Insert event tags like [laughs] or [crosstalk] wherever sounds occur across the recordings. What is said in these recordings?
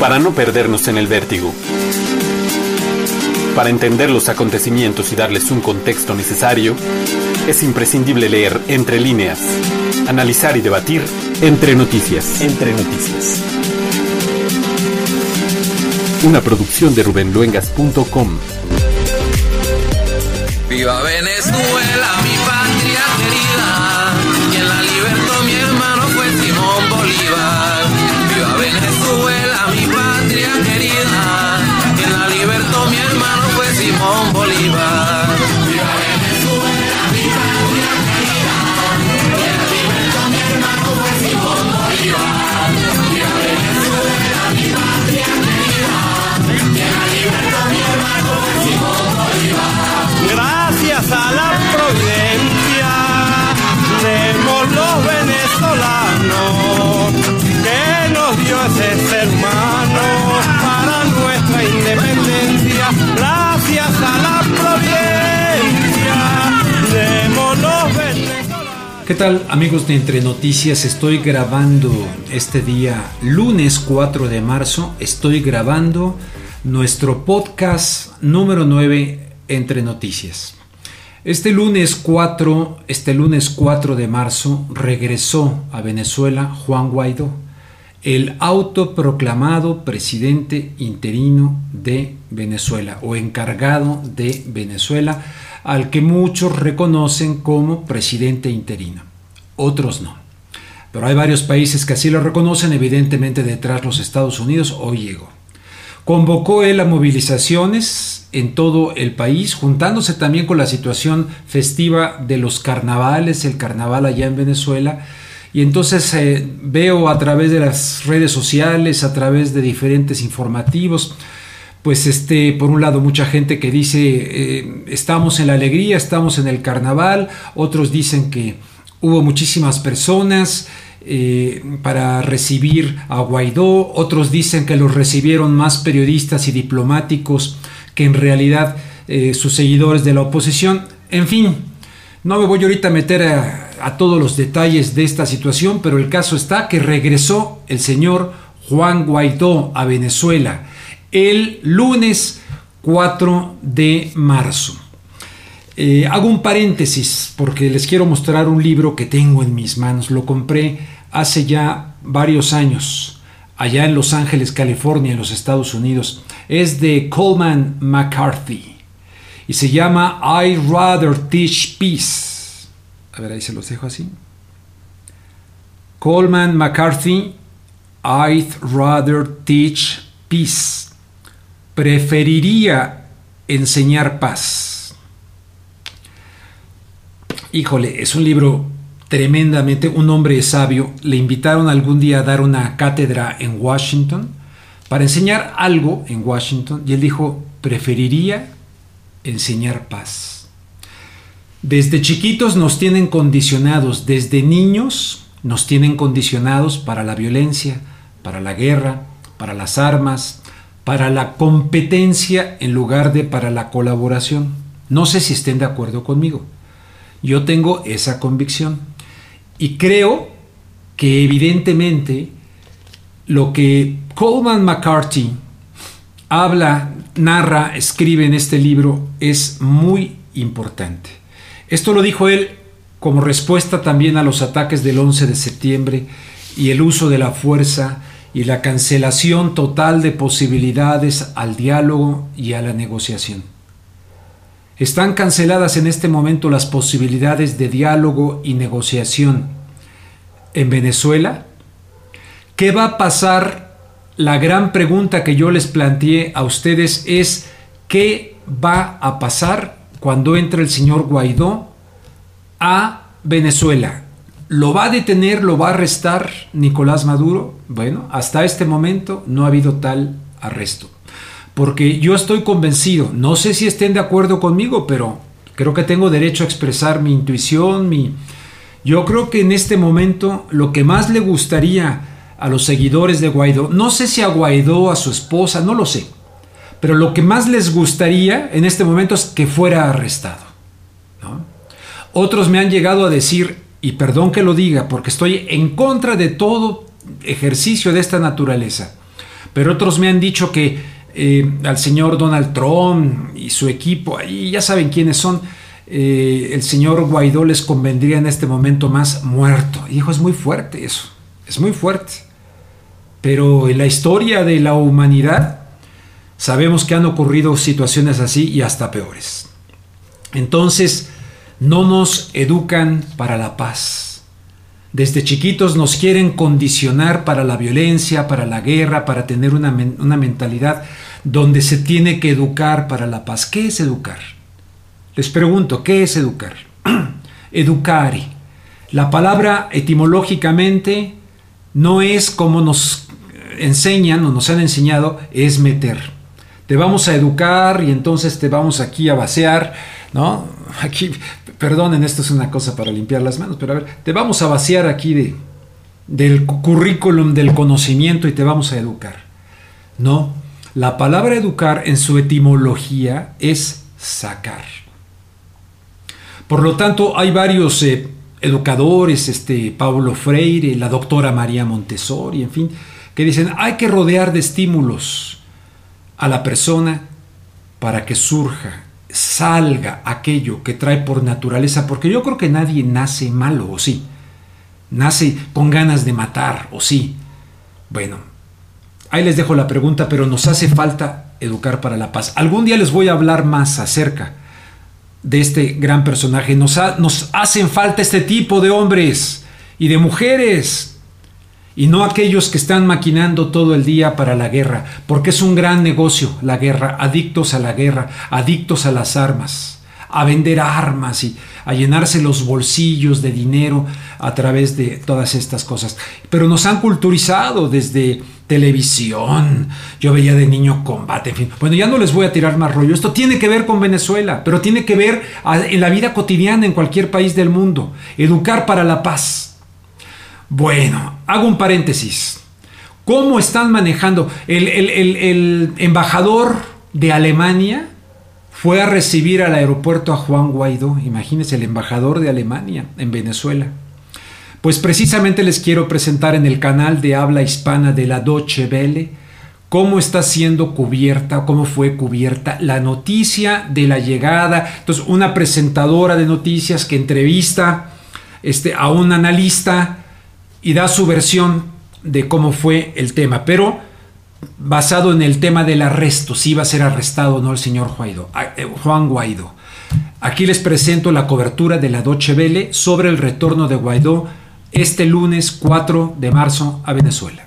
para no perdernos en el vértigo. Para entender los acontecimientos y darles un contexto necesario, es imprescindible leer entre líneas, analizar y debatir entre noticias. Entre noticias. Una producción de rubenluengas.com. Viva Venezuela, believe ¿Qué tal amigos de Entre Noticias? Estoy grabando este día lunes 4 de marzo. Estoy grabando nuestro podcast número 9 Entre Noticias. Este lunes 4, este lunes 4 de marzo regresó a Venezuela Juan Guaidó, el autoproclamado presidente interino de Venezuela o encargado de Venezuela, al que muchos reconocen como presidente interino, otros no. Pero hay varios países que así lo reconocen, evidentemente detrás los Estados Unidos hoy llegó. Convocó él a movilizaciones en todo el país, juntándose también con la situación festiva de los carnavales, el carnaval allá en Venezuela. Y entonces eh, veo a través de las redes sociales, a través de diferentes informativos, pues este, por un lado mucha gente que dice eh, estamos en la alegría, estamos en el carnaval, otros dicen que hubo muchísimas personas, eh, para recibir a Guaidó, otros dicen que los recibieron más periodistas y diplomáticos que en realidad eh, sus seguidores de la oposición. En fin, no me voy ahorita a meter a, a todos los detalles de esta situación, pero el caso está que regresó el señor Juan Guaidó a Venezuela el lunes 4 de marzo. Eh, hago un paréntesis porque les quiero mostrar un libro que tengo en mis manos. Lo compré hace ya varios años, allá en Los Ángeles, California, en los Estados Unidos. Es de Coleman McCarthy y se llama I'd Rather Teach Peace. A ver, ahí se los dejo así. Coleman McCarthy, I'd Rather Teach Peace. Preferiría enseñar paz. Híjole, es un libro tremendamente, un hombre sabio. Le invitaron algún día a dar una cátedra en Washington para enseñar algo en Washington y él dijo, preferiría enseñar paz. Desde chiquitos nos tienen condicionados, desde niños nos tienen condicionados para la violencia, para la guerra, para las armas, para la competencia en lugar de para la colaboración. No sé si estén de acuerdo conmigo. Yo tengo esa convicción y creo que evidentemente lo que Coleman McCarthy habla, narra, escribe en este libro es muy importante. Esto lo dijo él como respuesta también a los ataques del 11 de septiembre y el uso de la fuerza y la cancelación total de posibilidades al diálogo y a la negociación. Están canceladas en este momento las posibilidades de diálogo y negociación en Venezuela. ¿Qué va a pasar? La gran pregunta que yo les planteé a ustedes es ¿qué va a pasar cuando entre el señor Guaidó a Venezuela? ¿Lo va a detener, lo va a arrestar Nicolás Maduro? Bueno, hasta este momento no ha habido tal arresto. Porque yo estoy convencido, no sé si estén de acuerdo conmigo, pero creo que tengo derecho a expresar mi intuición, mi... Yo creo que en este momento lo que más le gustaría a los seguidores de Guaidó, no sé si a Guaidó, a su esposa, no lo sé, pero lo que más les gustaría en este momento es que fuera arrestado. Otros me han llegado a decir, y perdón que lo diga, porque estoy en contra de todo ejercicio de esta naturaleza, pero otros me han dicho que eh, al señor Donald Trump y su equipo, y ya saben quiénes son, eh, el señor Guaidó les convendría en este momento más muerto. Hijo, es muy fuerte eso, es muy fuerte. Pero en la historia de la humanidad sabemos que han ocurrido situaciones así y hasta peores. Entonces, no nos educan para la paz. Desde chiquitos nos quieren condicionar para la violencia, para la guerra, para tener una, una mentalidad donde se tiene que educar para la paz. ¿Qué es educar? Les pregunto, ¿qué es educar? [clears throat] Educare. La palabra etimológicamente no es como nos enseñan o nos han enseñado, es meter. Te vamos a educar y entonces te vamos aquí a vaciar, ¿no? [laughs] Aquí, perdonen, esto es una cosa para limpiar las manos, pero a ver, te vamos a vaciar aquí de, del currículum del conocimiento y te vamos a educar. No, la palabra educar en su etimología es sacar. Por lo tanto, hay varios eh, educadores, este, Paulo Freire, la doctora María Montessori, en fin, que dicen, hay que rodear de estímulos a la persona para que surja, salga aquello que trae por naturaleza, porque yo creo que nadie nace malo, o sí, nace con ganas de matar, o sí. Bueno, ahí les dejo la pregunta, pero nos hace falta educar para la paz. Algún día les voy a hablar más acerca de este gran personaje. Nos, nos hacen falta este tipo de hombres y de mujeres y no aquellos que están maquinando todo el día para la guerra, porque es un gran negocio la guerra, adictos a la guerra, adictos a las armas, a vender armas y a llenarse los bolsillos de dinero a través de todas estas cosas. Pero nos han culturizado desde televisión, yo veía de niño combate, en fin. Bueno, ya no les voy a tirar más rollo. Esto tiene que ver con Venezuela, pero tiene que ver en la vida cotidiana en cualquier país del mundo. Educar para la paz bueno, hago un paréntesis. ¿Cómo están manejando? El, embajador de Alemania fue a recibir al aeropuerto a Juan Guaidó. Imagínense, el embajador de Alemania en Venezuela. Pues precisamente les quiero presentar en el canal de habla hispana de la Deutsche Welle cómo está siendo cubierta, cómo fue cubierta la noticia de la llegada. Entonces, una presentadora de noticias que entrevista este, a un analista y da su versión de cómo fue el tema, pero basado en el tema del arresto, si iba a ser arrestado o no el señor eh, Juan Guaidó. Aquí les presento la cobertura de la Doche Vele sobre el retorno de Guaidó este lunes 4 de marzo a Venezuela.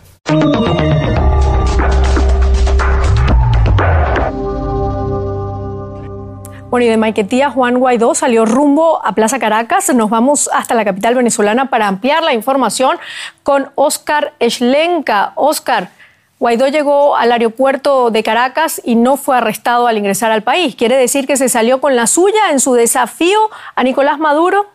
Bueno, y de Maiquetía, Juan Guaidó salió rumbo a Plaza Caracas. Nos vamos hasta la capital venezolana para ampliar la información con Oscar Eschlenka. Oscar, Guaidó llegó al aeropuerto de Caracas y no fue arrestado al ingresar al país. ¿Quiere decir que se salió con la suya en su desafío a Nicolás Maduro?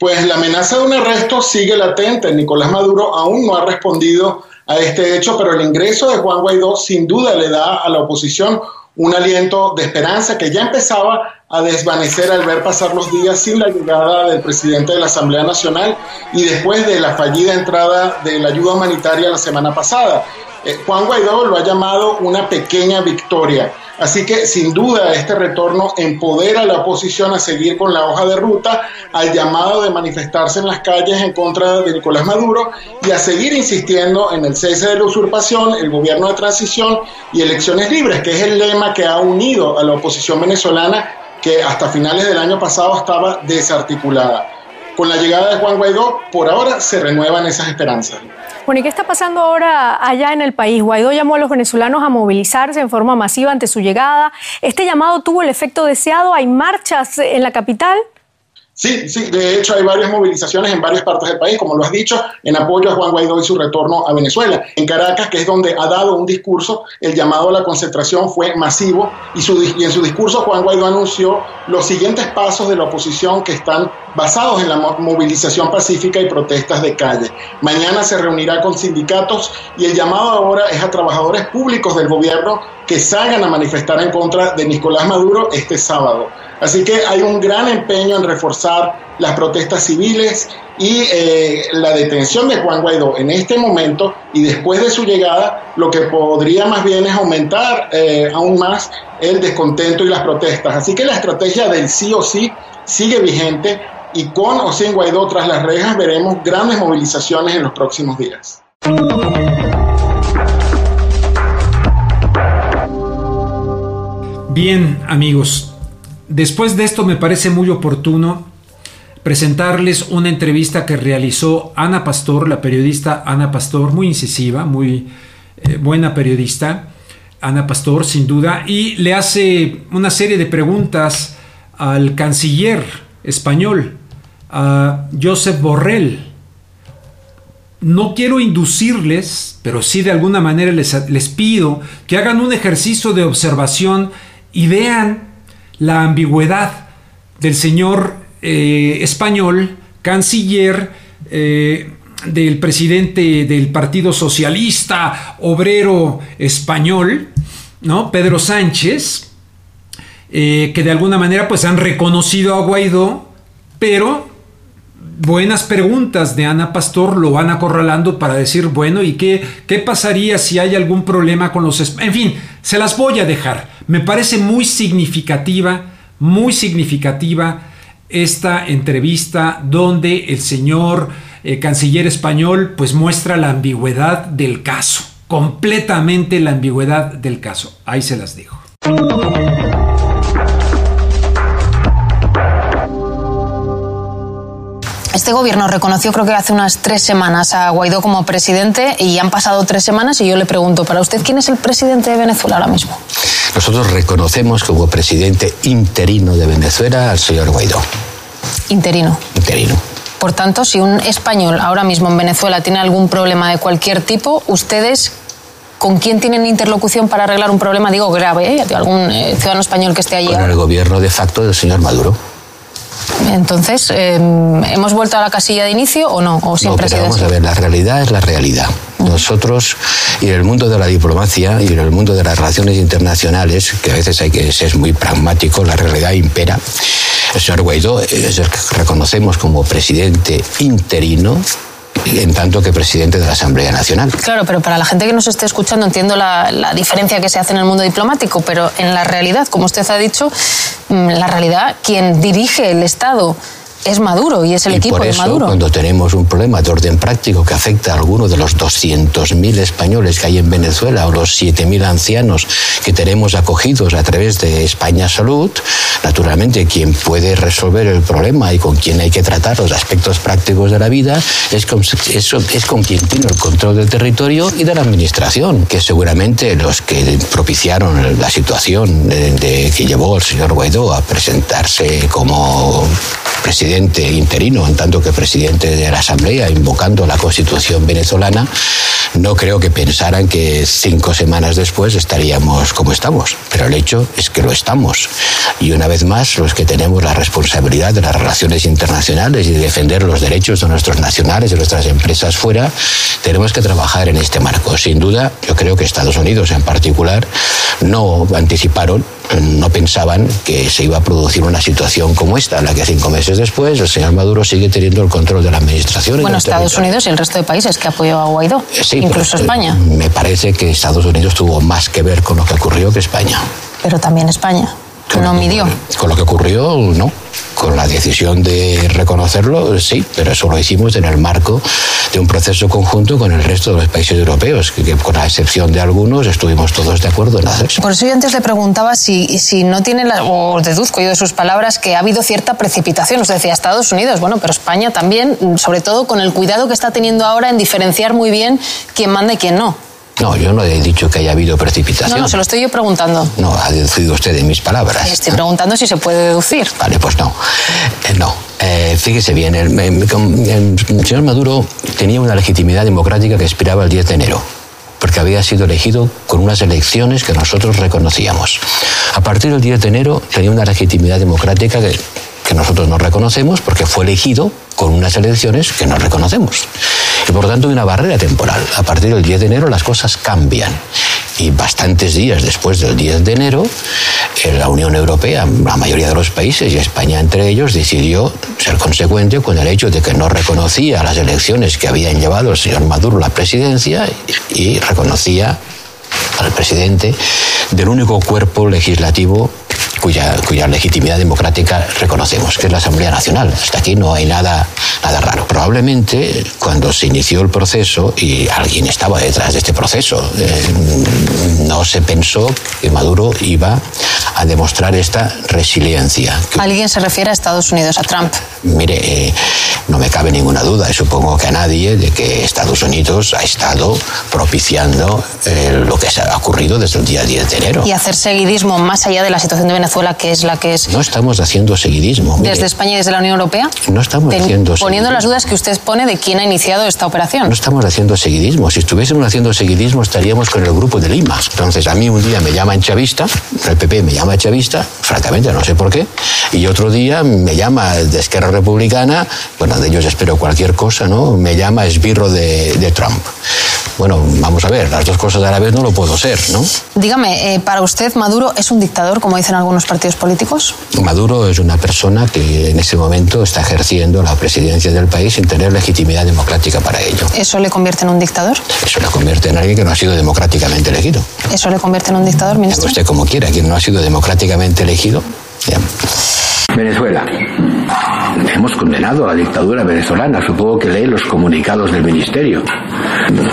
Pues la amenaza de un arresto sigue latente. Nicolás Maduro aún no ha respondido a este hecho, pero el ingreso de Juan Guaidó sin duda le da a la oposición un aliento de esperanza que ya empezaba a desvanecer al ver pasar los días sin la llegada del presidente de la Asamblea Nacional y después de la fallida entrada de la ayuda humanitaria la semana pasada. Eh, Juan Guaidó lo ha llamado una pequeña victoria. Así que sin duda este retorno empodera a la oposición a seguir con la hoja de ruta, al llamado de manifestarse en las calles en contra de Nicolás Maduro y a seguir insistiendo en el cese de la usurpación, el gobierno de transición y elecciones libres, que es el lema que ha unido a la oposición venezolana que hasta finales del año pasado estaba desarticulada. Con la llegada de Juan Guaidó, por ahora se renuevan esas esperanzas. Bueno, ¿y qué está pasando ahora allá en el país? Guaidó llamó a los venezolanos a movilizarse en forma masiva ante su llegada. ¿Este llamado tuvo el efecto deseado? ¿Hay marchas en la capital? Sí, sí, de hecho hay varias movilizaciones en varias partes del país, como lo has dicho, en apoyo a Juan Guaidó y su retorno a Venezuela. En Caracas, que es donde ha dado un discurso, el llamado a la concentración fue masivo y, y en su discurso Juan Guaidó anunció los siguientes pasos de la oposición que están basados en la movilización pacífica y protestas de calle. Mañana se reunirá con sindicatos y el llamado ahora es a trabajadores públicos del gobierno que salgan a manifestar en contra de Nicolás Maduro este sábado. Así que hay un gran empeño en reforzar las protestas civiles y eh, la detención de Juan Guaidó en este momento y después de su llegada, lo que podría más bien es aumentar eh, aún más el descontento y las protestas. Así que la estrategia del sí o sí sigue vigente y con o sin Guaidó tras las rejas veremos grandes movilizaciones en los próximos días. Bien, amigos, después de esto me parece muy oportuno presentarles una entrevista que realizó Ana Pastor, la periodista Ana Pastor, muy incisiva, muy eh, buena periodista, Ana Pastor, sin duda, y le hace una serie de preguntas al canciller español, a Josep Borrell. No quiero inducirles, pero sí de alguna manera les, les pido que hagan un ejercicio de observación y vean la ambigüedad del señor eh, español, canciller eh, del presidente del Partido Socialista Obrero Español, ¿no? Pedro Sánchez, eh, que de alguna manera pues han reconocido a Guaidó, pero buenas preguntas de Ana Pastor lo van acorralando para decir, bueno, ¿y qué, qué pasaría si hay algún problema con los... En fin, se las voy a dejar. Me parece muy significativa, muy significativa esta entrevista donde el señor eh, canciller español pues muestra la ambigüedad del caso, completamente la ambigüedad del caso. Ahí se las digo. Este gobierno reconoció creo que hace unas tres semanas a Guaidó como presidente y han pasado tres semanas y yo le pregunto, para usted, ¿quién es el presidente de Venezuela ahora mismo? Nosotros reconocemos como presidente interino de Venezuela al señor Guaidó. Interino. Interino. Por tanto, si un español ahora mismo en Venezuela tiene algún problema de cualquier tipo, ustedes ¿Con quién tienen interlocución para arreglar un problema, digo, grave, ¿eh? de algún eh, ciudadano español que esté allí? Con el gobierno de facto del señor Maduro. Entonces, eh, ¿hemos vuelto a la casilla de inicio o no? ¿O siempre no, pero ha sido vamos así? a ver, la realidad es la realidad. Nosotros, y en el mundo de la diplomacia y en el mundo de las relaciones internacionales, que a veces hay que ser muy pragmático, la realidad impera. El señor Guaidó es el que reconocemos como presidente interino en tanto que presidente de la Asamblea Nacional. Claro, pero para la gente que nos esté escuchando entiendo la, la diferencia que se hace en el mundo diplomático, pero en la realidad, como usted ha dicho, mm, la realidad, quien dirige el Estado es Maduro y es el y equipo por de eso, Maduro. cuando tenemos un problema de orden práctico que afecta a alguno de los 200.000 españoles que hay en Venezuela o los 7.000 ancianos que tenemos acogidos a través de España Salud, naturalmente quien puede resolver el problema y con quien hay que tratar los aspectos prácticos de la vida es con, es, es con quien tiene el control del territorio y de la administración, que seguramente los que propiciaron la situación de, de que llevó al señor Guaidó a presentarse como presidente interino, en tanto que presidente de la Asamblea, invocando la Constitución venezolana, no creo que pensaran que cinco semanas después estaríamos como estamos. Pero el hecho es que lo estamos. Y una vez más, los que tenemos la responsabilidad de las relaciones internacionales y de defender los derechos de nuestros nacionales, de nuestras empresas fuera, tenemos que trabajar en este marco. Sin duda, yo creo que Estados Unidos en particular no anticiparon no pensaban que se iba a producir una situación como esta, en la que cinco meses después el señor Maduro sigue teniendo el control de la administración. Bueno, Estados territorio. Unidos y el resto de países que apoyó a Guaidó, Sí, incluso pero, eh, España, Me parece que Estados Unidos tuvo más que ver con lo que ocurrió que España. pero también España. Con No midió. Con lo que ocurrió, no. Con la decisión de reconocerlo, sí, pero eso lo hicimos en el marco de un proceso conjunto con el resto de los países europeos, que, que con la excepción de algunos estuvimos todos de acuerdo en hacerlo. Por eso yo antes le preguntaba si, si no tiene, la, o deduzco yo de sus palabras, que ha habido cierta precipitación. Usted decía Estados Unidos, bueno, pero España también, sobre todo con el cuidado que está teniendo ahora en diferenciar muy bien quién manda y quién no. No, yo no he dicho que haya habido No, precipitación. no, se lo estoy yo preguntando. No, ha deducido usted de mis palabras. Estoy preguntando si se puede deducir. Vale, pues no. Eh, no. Eh, fíjese bien, el, el- el señor Maduro tenía una legitimidad democrática que expiraba el 10 de enero, porque había sido elegido con unas elecciones que nosotros reconocíamos. A partir del 10 de enero tenía una legitimidad democrática que, que nosotros no reconocemos porque fue elegido con unas elecciones que no reconocemos. Y por tanto hay una barrera temporal. A partir del 10 de enero las cosas cambian. Y bastantes días después del 10 de enero, eh, la Unión Europea, la mayoría de los países y España entre ellos, decidió ser consecuente con el hecho de que no reconocía las elecciones que habían llevado el señor Maduro a la presidencia y reconocía al presidente del único cuerpo legislativo cuya, cuya legitimidad democrática reconocemos, que es la Asamblea Nacional. Hasta aquí no hay nada, nada raro. Probablemente cuando se inició el proceso, y alguien estaba detrás de este proceso, eh, no se pensó que Maduro iba a demostrar esta resiliencia. ¿Alguien se refiere a Estados Unidos, a Trump? Mire, eh, no me cabe ninguna duda, y supongo que a nadie, de que Estados Unidos ha estado propiciando eh, lo que ha ocurrido desde el día 10 de enero. Y hacer seguidismo más allá de la situación de Venezuela, que es la que es. No estamos haciendo seguidismo. mire. Desde España y desde la Unión Europea. No estamos Ten- haciendo Poniendo seguidismo. las dudas que usted pone de quién ha iniciado esta operación. No estamos haciendo seguidismo. Si estuviésemos haciendo seguidismo, estaríamos con el grupo de Lima. Entonces, a mí un día me llaman chavista, el PP me llama chavista, francamente no sé por qué, y otro día me llama de Esquerra Republicana, bueno, de ellos espero cualquier cosa, ¿no? Me llama esbirro de, de Trump. Bueno, vamos a ver, las dos cosas a la vez no lo puedo ser, ¿no? Dígame, eh, ¿para usted Maduro es un dictador, como dicen algunos partidos políticos? Maduro es una persona que en ese momento está ejerciendo la presidencia del país sin tener legitimidad democrática para ello. ¿Eso le convierte en un dictador? Eso le convierte en alguien que no ha sido democráticamente elegido. ¿Eso le convierte en un dictador, ministro? usted como quiera, quien no ha sido democráticamente elegido. ya. Venezuela. Hemos condenado a la dictadura venezolana. Supongo que lee los comunicados del ministerio.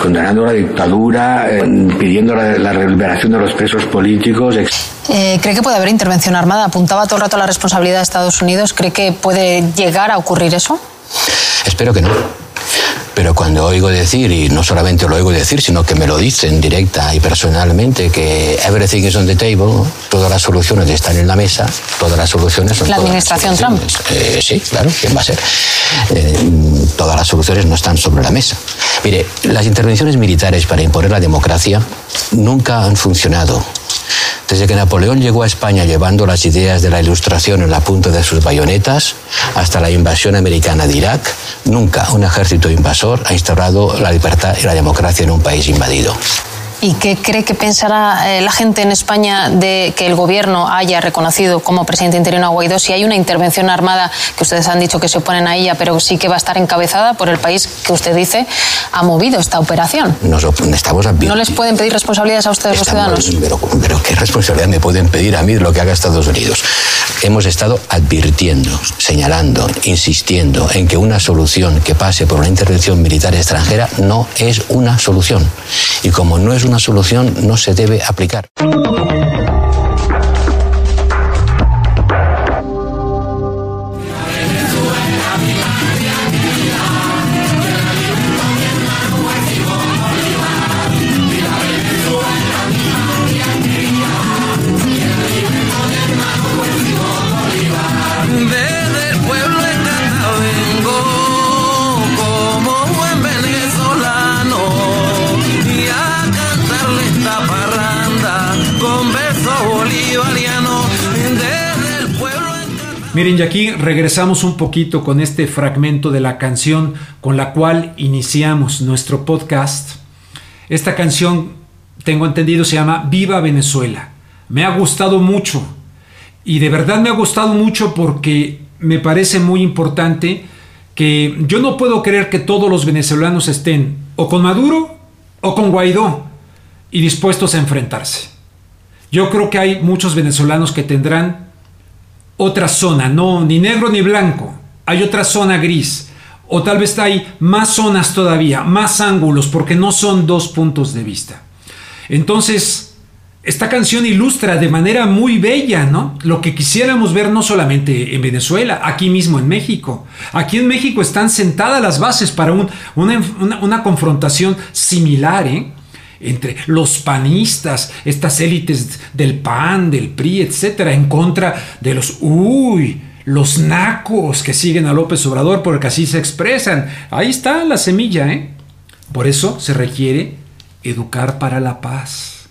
Condenando a la dictadura, eh, pidiendo la, la liberación de los presos políticos. ex- Eh, ¿Cree que puede haber intervención armada? Apuntaba todo el rato a la responsabilidad de Estados Unidos. ¿Cree que puede llegar a ocurrir eso? Espero que no. Pero cuando oigo decir, y no solamente lo oigo decir, sino que me lo dicen directa y personalmente, que everything is on the table, todas las soluciones están en la mesa, todas las soluciones son La administración Trump. Eh, sí, claro, ¿quién va a ser? Eh, todas las soluciones no están sobre la mesa. Mire, las intervenciones militares para imponer la democracia nunca han funcionado. Desde que Napoleón llegó a España llevando las ideas de la ilustración en la punta de sus bayonetas, hasta la invasión americana de Irak, nunca un ejército invasor ha instaurado la libertad y la democracia en un país invadido. ¿Y qué cree que pensará eh, la gente en España de que el gobierno haya reconocido como presidente interino a Guaidó si hay una intervención armada que ustedes han dicho que se oponen a ella, pero sí que va a estar encabezada por el país que usted dice ha movido esta operación? Nos estamos ¿No les pueden pedir responsabilidades a ustedes los Estamos- ciudadanos? pero, pero ¿qué responsabilidad me pueden pedir a mí de lo que haga Estados Unidos? Hemos estado advirtiendo, señalando, insistiendo en que una solución que pase por una intervención militar extranjera no es una solución. Y como no es una solución, no se debe aplicar. Miren, y aquí regresamos un poquito con este fragmento de la canción con la cual iniciamos nuestro podcast. Esta canción, tengo entendido, se llama Viva Venezuela. Me ha gustado mucho. Y de verdad me ha gustado mucho porque me parece muy importante que yo no puedo creer que todos los venezolanos estén o con Maduro o con Guaidó y dispuestos a enfrentarse. Yo creo que hay muchos venezolanos que tendrán otra zona, no ni negro ni blanco, hay otra zona gris, o tal vez hay más zonas todavía, más ángulos, porque no son dos puntos de vista. Entonces, esta canción ilustra de manera muy bella, ¿no? Lo que quisiéramos ver no solamente en Venezuela, aquí mismo en México. Aquí en México están sentadas las bases para un- una, una- una confrontación similar, ¿eh? Entre los panistas, estas élites del PAN, del PRI, etcétera, en contra de los uy, los nacos que siguen a López Obrador porque así se expresan. Ahí está la semilla, ¿eh? Por eso se requiere educar para la paz.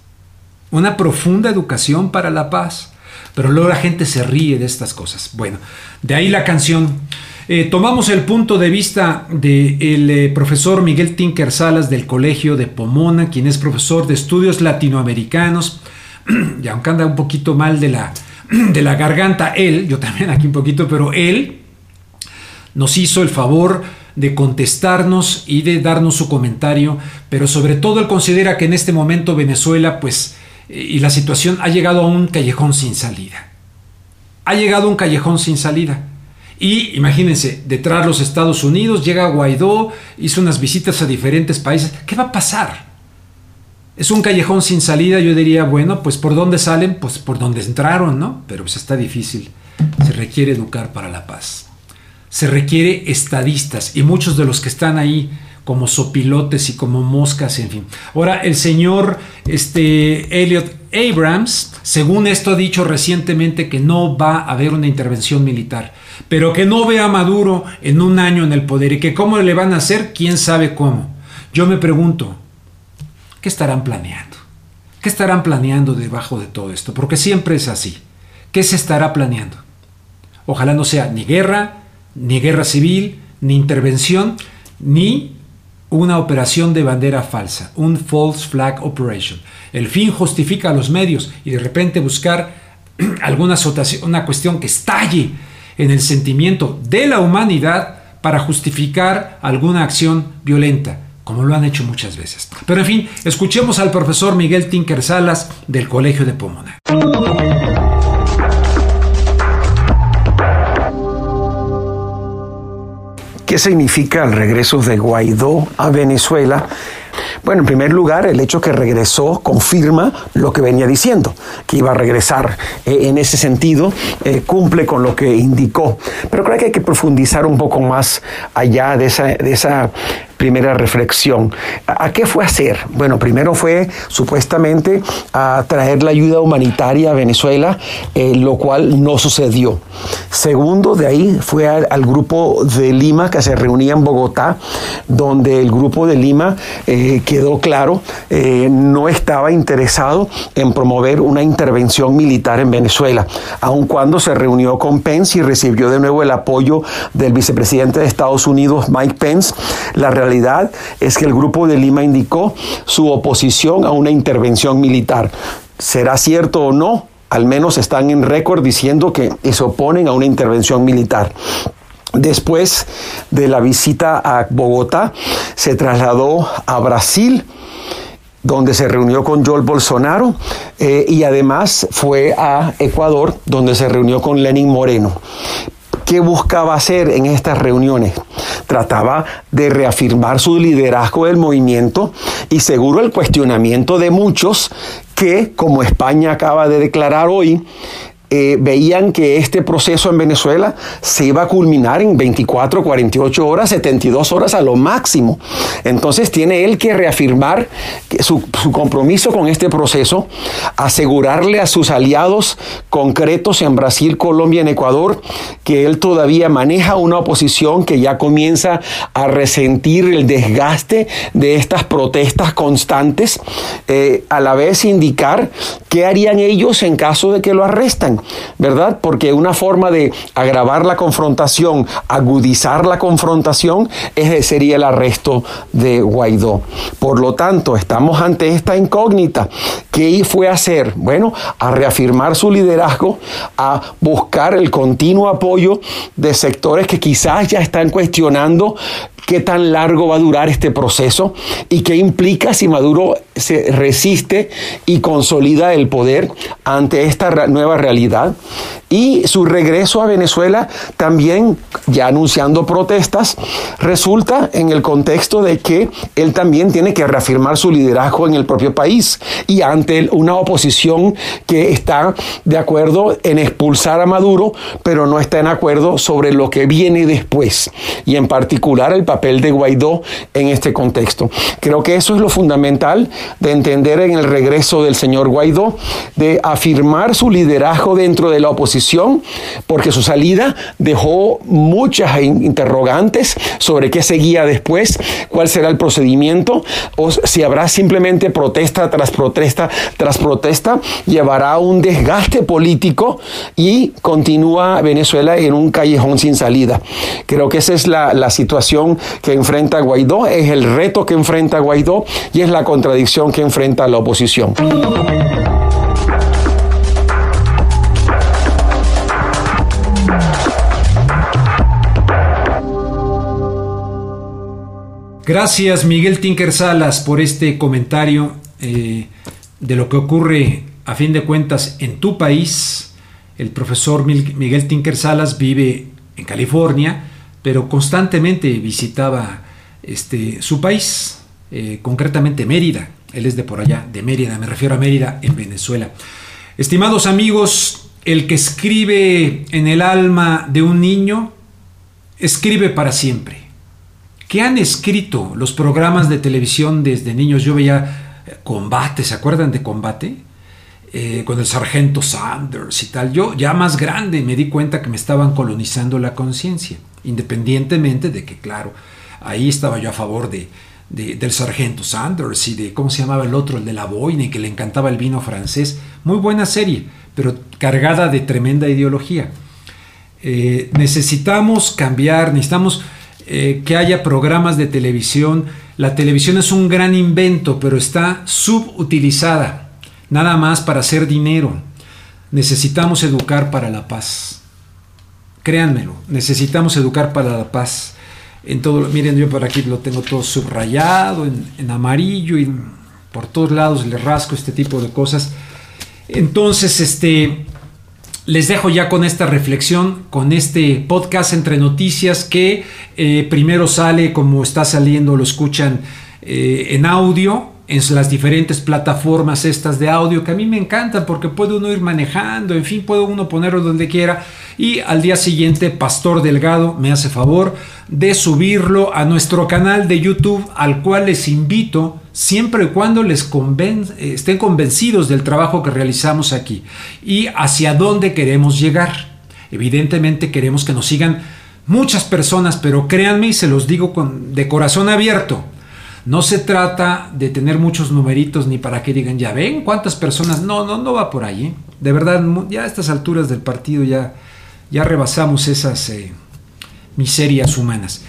Una profunda educación para la paz. Pero luego la gente se ríe de estas cosas. Bueno, de ahí la canción. Eh, tomamos el punto de vista del eh, profesor Miguel Tinker Salas del Colegio de Pomona, quien es profesor de estudios latinoamericanos, [clears throat] y aunque anda un poquito mal de la, [clears throat] de la garganta, él, yo también aquí un poquito, pero él nos hizo el favor de contestarnos y de darnos su comentario, pero sobre todo él considera que en este momento Venezuela, pues, eh, y la situación ha llegado a un callejón sin salida. Ha llegado a un callejón sin salida. Y imagínense, detrás los Estados Unidos, llega Guaidó, hizo unas visitas a diferentes países. ¿Qué va a pasar? Es un callejón sin salida, yo diría, bueno, pues por dónde salen, pues por dónde entraron, ¿no? Pero pues está difícil. Se requiere educar para la paz. Se requiere estadistas y muchos de los que están ahí como sopilotes y como moscas, en fin. Ahora, el señor este, Elliot Abrams, según esto ha dicho recientemente que no va a haber una intervención militar pero que no vea a Maduro en un año en el poder y que cómo le van a hacer, quién sabe cómo. Yo me pregunto, ¿qué estarán planeando? ¿Qué estarán planeando debajo de todo esto? Porque siempre es así. ¿Qué se estará planeando? Ojalá no sea ni guerra, ni guerra civil, ni intervención, ni una operación de bandera falsa, un false flag operation. El fin justifica a los medios y de repente buscar [clears throat] alguna una cuestión que estalle en el sentimiento de la humanidad para justificar alguna acción violenta, como lo han hecho muchas veces. Pero en fin, escuchemos al profesor Miguel Tinker Salas del Colegio de Pomona. ¿Qué significa el regreso de Guaidó a Venezuela? Bueno, en primer lugar, el hecho que regresó confirma lo que venía diciendo, que iba a regresar eh, en ese sentido, eh, cumple con lo que indicó. Pero creo que hay que profundizar un poco más allá de esa, de esa primera reflexión. ¿A qué fue hacer? Bueno, primero fue supuestamente a traer la ayuda humanitaria a Venezuela, eh, lo cual no sucedió. Segundo, de ahí fue al, grupo de Lima que se reunía en Bogotá, donde el grupo de Lima eh, quedó claro, eh, no estaba interesado en promover una intervención militar en Venezuela, aun cuando se reunió con Pence y recibió de nuevo el apoyo del vicepresidente de Estados Unidos, Mike Pence. La realidad es que el Grupo de Lima indicó su oposición a una intervención militar. ¿Será cierto o no? Al menos están en récord diciendo que se oponen a una intervención militar. Después de la visita a Bogotá, se trasladó a Brasil donde se reunió con Joel Bolsonaro eh, y además fue a Ecuador, donde se reunió con Lenin Moreno. ¿Qué buscaba hacer en estas reuniones? Trataba de reafirmar su liderazgo del movimiento y seguro el cuestionamiento de muchos que, como España acaba de declarar hoy, eh, veían que este proceso en Venezuela se iba a culminar en 24, 48 horas, 72 horas a lo máximo. Entonces tiene él que reafirmar su, compromiso con este proceso, asegurarle a sus aliados concretos en Brasil, Colombia, en Ecuador, que él todavía maneja una oposición que ya comienza a resentir el desgaste de estas protestas constantes, eh, a la vez indicar qué harían ellos en caso de que lo arrestan. ¿Verdad? Porque una forma de agravar la confrontación, agudizar la confrontación, sería el arresto de Guaidó. Por lo tanto, estamos ante esta incógnita. ¿Qué fue a hacer? Bueno, a reafirmar su liderazgo, a buscar el continuo apoyo de sectores que quizás ya están cuestionando qué tan largo va a durar este proceso y qué implica si Maduro se resiste y consolida el poder ante esta nueva realidad. Y su regreso a Venezuela también, ya anunciando protestas, resulta en el contexto de que él también tiene que reafirmar su liderazgo en el propio país y ante una oposición que está de acuerdo en expulsar a Maduro, pero no está en acuerdo sobre lo que viene después y en particular el papel de Guaidó en este contexto. Creo que eso es lo fundamental de entender en el regreso del señor Guaidó, de afirmar su liderazgo dentro de la oposición porque su salida dejó muchas interrogantes sobre qué seguía después, cuál será el procedimiento, o si habrá simplemente protesta tras protesta tras protesta, llevará un desgaste político y continúa Venezuela en un callejón sin salida. Creo que esa es la, la situación que enfrenta Guaidó, es el reto que enfrenta Guaidó y es la contradicción que enfrenta la oposición. Gracias Miguel Tinker Salas por este comentario eh, de lo que ocurre a fin de cuentas en tu país. El profesor Miguel Tinker Salas vive en California, pero constantemente visitaba este, su país, eh, concretamente Mérida. Él es de por allá, de Mérida, me refiero a Mérida, en Venezuela. Estimados amigos, el que escribe en el alma de un niño, escribe para siempre. ¿Qué han escrito los programas de televisión desde niños? Yo veía eh, Combate, ¿se acuerdan de Combate? Eh, con el sargento Sanders y tal. Yo ya más grande me di cuenta que me estaban colonizando la conciencia, independientemente de que, claro, ahí estaba yo a favor de, del sargento Sanders y de, ¿cómo se llamaba el otro? El de la boina y que le encantaba el vino francés. Muy buena serie, pero cargada de tremenda ideología. Eh, necesitamos cambiar, necesitamos eh, que haya programas de televisión. La televisión es un gran invento, pero está subutilizada, nada más para hacer dinero. Necesitamos educar para la paz. Créanmelo, necesitamos educar para la paz. En todo, miren, yo por aquí lo tengo todo subrayado, en, en amarillo y por todos lados le rasco este tipo de cosas. Entonces, este, les dejo ya con esta reflexión, con este podcast entre noticias que eh, primero sale como está saliendo, lo escuchan eh, en audio, en las diferentes plataformas estas de audio que a mí me encantan porque puede uno ir manejando, en fin, puede uno ponerlo donde quiera y al día siguiente Pastor Delgado me hace favor de subirlo a nuestro canal de YouTube al cual les invito siempre y cuando les estén convencidos del trabajo que realizamos aquí y hacia dónde queremos llegar. Evidentemente queremos que nos sigan muchas personas, pero créanme y se los digo con, de corazón abierto no se trata de tener muchos numeritos ni para que digan, ya ven cuántas personas. No, no, no va por ahí. ¿eh? De verdad, ya a estas alturas del partido ya, ya rebasamos esas eh, miserias humanas.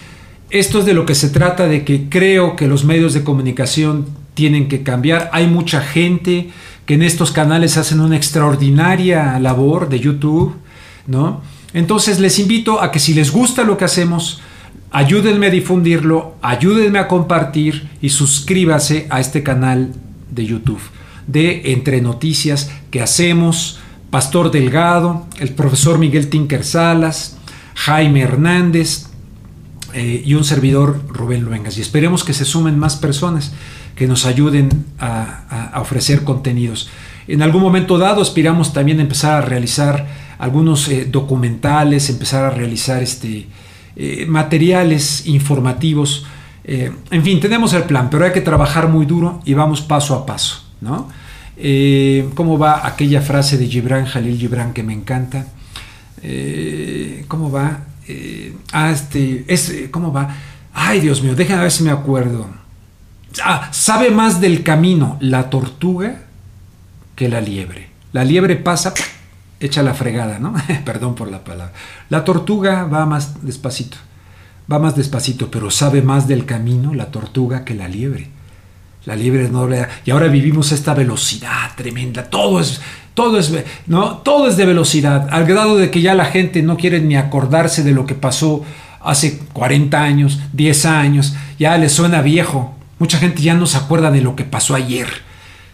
Esto es de lo que se trata, de que creo que los medios de comunicación tienen que cambiar. Hay mucha gente que en estos canales hacen una extraordinaria labor de YouTube, ¿no? Entonces les invito a que si les gusta lo que hacemos, Ayúdenme a difundirlo, ayúdenme a compartir y suscríbase a este canal de YouTube de Entre Noticias que hacemos Pastor Delgado, el profesor Miguel Tinker Salas, Jaime Hernández eh, y un servidor Rubén Luengas. Y esperemos que se sumen más personas que nos ayuden a, ofrecer contenidos. En algún momento dado aspiramos también a empezar a realizar algunos eh, documentales, empezar a realizar este, eh, materiales informativos. En fin, tenemos el plan, pero hay que trabajar muy duro y vamos paso a paso. ¿no? Eh, ¿Cómo va aquella frase de Gibran, Jalil Gibran, que me encanta? ¿Cómo va? ah, este, es, ¿Cómo va? Ay, Dios mío, déjenme ver si me acuerdo. Ah, sabe más del camino la tortuga que la liebre. La liebre pasa echa la fregada, ¿no? [laughs] Perdón por la palabra. La tortuga va más despacito, va más despacito, pero sabe más del camino la tortuga que la liebre. La liebre no le y ahora vivimos esta velocidad tremenda, todo es todo es no, todo es de velocidad, al grado de que ya la gente no quiere ni acordarse de lo que pasó hace 40 años, 10 años, ya le suena viejo. Mucha gente ya no se acuerda de lo que pasó ayer.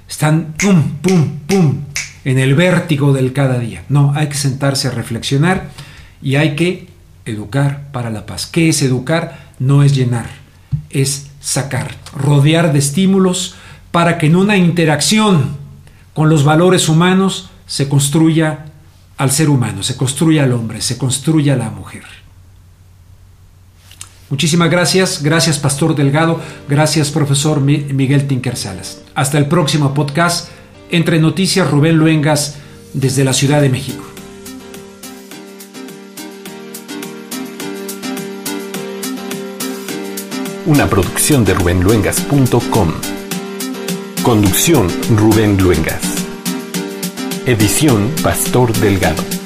Están pum pum pum en el vértigo del cada día. No, hay que sentarse a reflexionar y hay que educar para la paz. ¿Qué es educar? No es llenar, es sacar, rodear de estímulos para que en una interacción con los valores humanos se construya al ser humano, se construya al hombre, se construya a la mujer. Muchísimas gracias, gracias Pastor Delgado, gracias Profesor Miguel Tinker Salas. Hasta el próximo podcast entre Noticias Rubén Luengas desde la Ciudad de México. Una producción de rubenluengas.com. Conducción Rubén Luengas. Edición Pastor Delgado.